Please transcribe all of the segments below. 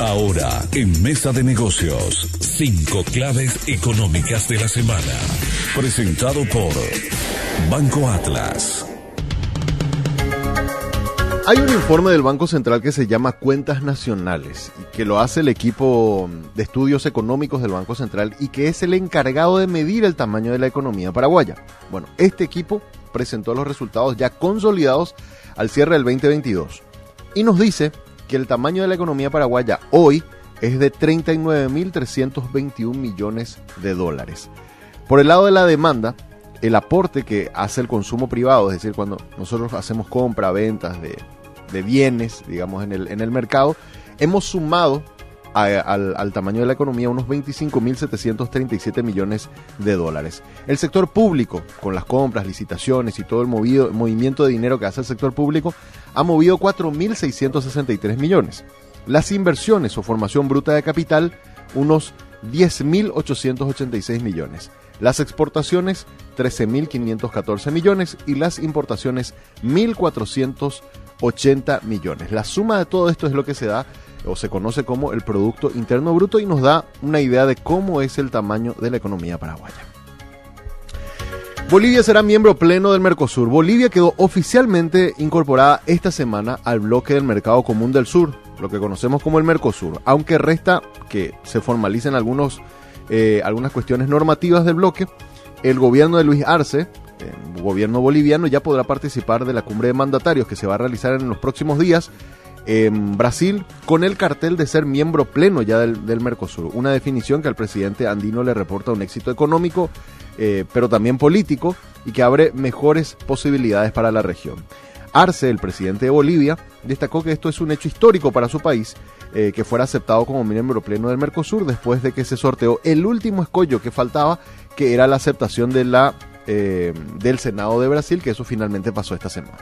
Ahora, en Mesa de Negocios, cinco claves económicas de la semana. Presentado por Banco Atlas. Hay un informe del Banco Central que se llama Cuentas Nacionales y que lo hace el equipo de estudios económicos del Banco Central y que es el encargado de medir el tamaño de la economía paraguaya. Bueno, este equipo presentó los resultados ya consolidados al cierre del 2022 y nos dice que el tamaño de la economía paraguaya hoy es de 39.321 millones de dólares. Por el lado de la demanda, el aporte que hace el consumo privado, es decir, cuando nosotros hacemos compra, ventas de, bienes, digamos, en el, en el mercado, hemos sumado al, al, tamaño de la economía unos 25.737 millones de dólares. El sector público, con las compras, licitaciones y todo el movido, movimiento de dinero que hace el sector público, ha movido 4.663 millones. Las inversiones o formación bruta de capital, unos 10.886 millones. Las exportaciones, 13.514 millones y las importaciones, 1.480 millones. La suma de todo esto es lo que se da o se conoce como el Producto Interno Bruto y nos da una idea de cómo es el tamaño de la economía paraguaya. Bolivia será miembro pleno del Mercosur. Bolivia quedó oficialmente incorporada esta semana al bloque del Mercado Común del Sur, lo que conocemos como el Mercosur, aunque resta que se formalicen algunos eh, algunas cuestiones normativas del bloque, el gobierno de Luis Arce, el gobierno boliviano, ya podrá participar de la cumbre de mandatarios que se va a realizar en los próximos días en Brasil con el cartel de ser miembro pleno ya del, Mercosur. Una definición que al presidente andino le reporta un éxito económico, eh, pero también político y que abre mejores posibilidades para la región. Arce, el presidente de Bolivia, destacó que esto es un hecho histórico para su país, eh, que fuera aceptado como miembro pleno del Mercosur después de que se sorteó el último escollo que faltaba, que era la aceptación de la, eh, del Senado de Brasil, que eso finalmente pasó esta semana.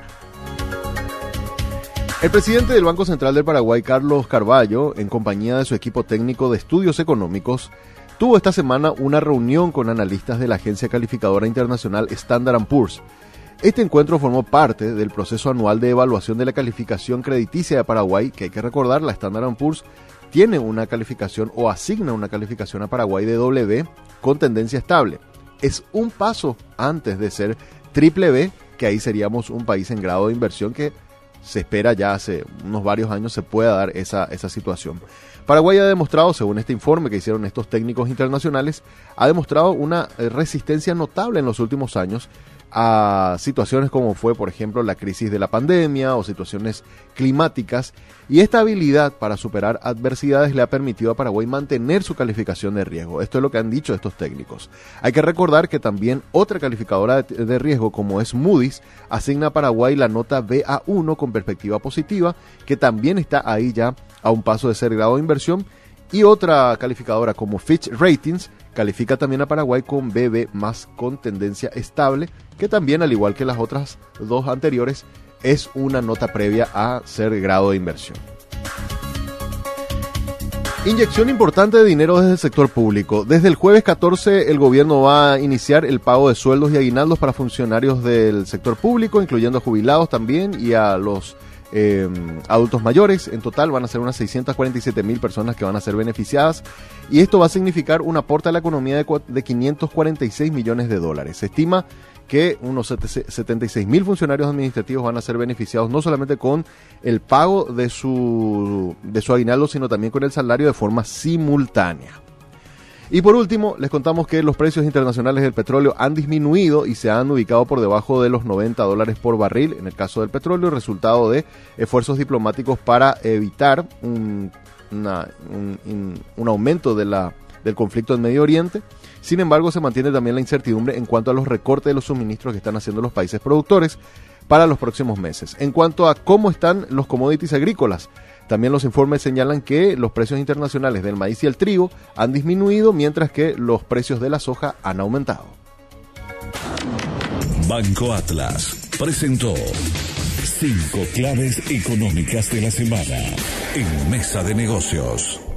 El presidente del Banco Central del Paraguay, Carlos Carballo, en compañía de su equipo técnico de estudios económicos, tuvo esta semana una reunión con analistas de la agencia calificadora internacional Standard Poor's este encuentro formó parte del proceso anual de evaluación de la calificación crediticia de Paraguay, que hay que recordar, la Standard Poor's tiene una calificación o asigna una calificación a Paraguay de W con tendencia estable. Es un paso antes de ser triple B, que ahí seríamos un país en grado de inversión que se espera ya hace unos varios años se pueda dar esa, esa situación. Paraguay ha demostrado, según este informe que hicieron estos técnicos internacionales, ha demostrado una eh, resistencia notable en los últimos años a situaciones como fue, por ejemplo, la crisis de la pandemia o situaciones climáticas, y esta habilidad para superar adversidades le ha permitido a Paraguay mantener su calificación de riesgo. Esto es lo que han dicho estos técnicos. Hay que recordar que también otra calificadora de riesgo, como es Moody's, asigna a Paraguay la nota BA1 con perspectiva positiva, que también está ahí ya a un paso de ser grado de inversión, y otra calificadora como Fitch Ratings califica también a Paraguay con BB más con tendencia estable, que también, al igual que las otras dos anteriores, es una nota previa a ser grado de inversión. Inyección importante de dinero desde el sector público. Desde el jueves 14 el gobierno va a iniciar el pago de sueldos y aguinaldos para funcionarios del sector público, incluyendo jubilados también y a los eh, adultos mayores. En total van a ser unas 647 mil personas que van a ser beneficiadas y esto va a significar un aporte a la economía de, de 546 millones de dólares. Se estima que unos 76 mil funcionarios administrativos van a ser beneficiados no solamente con el pago de su, de su aguinaldo, sino también con el salario de forma simultánea. Y por último, les contamos que los precios internacionales del petróleo han disminuido y se han ubicado por debajo de los 90 dólares por barril en el caso del petróleo, resultado de esfuerzos diplomáticos para evitar un, un, aumento de la, del conflicto en Medio Oriente. Sin embargo, se mantiene también la incertidumbre en cuanto a los recortes de los suministros que están haciendo los países productores para los próximos meses. En cuanto a cómo están los commodities agrícolas, también los informes señalan que los precios internacionales del maíz y el trigo han disminuido, mientras que los precios de la soja han aumentado. Banco Atlas presentó cinco claves económicas de la semana en Mesa de Negocios.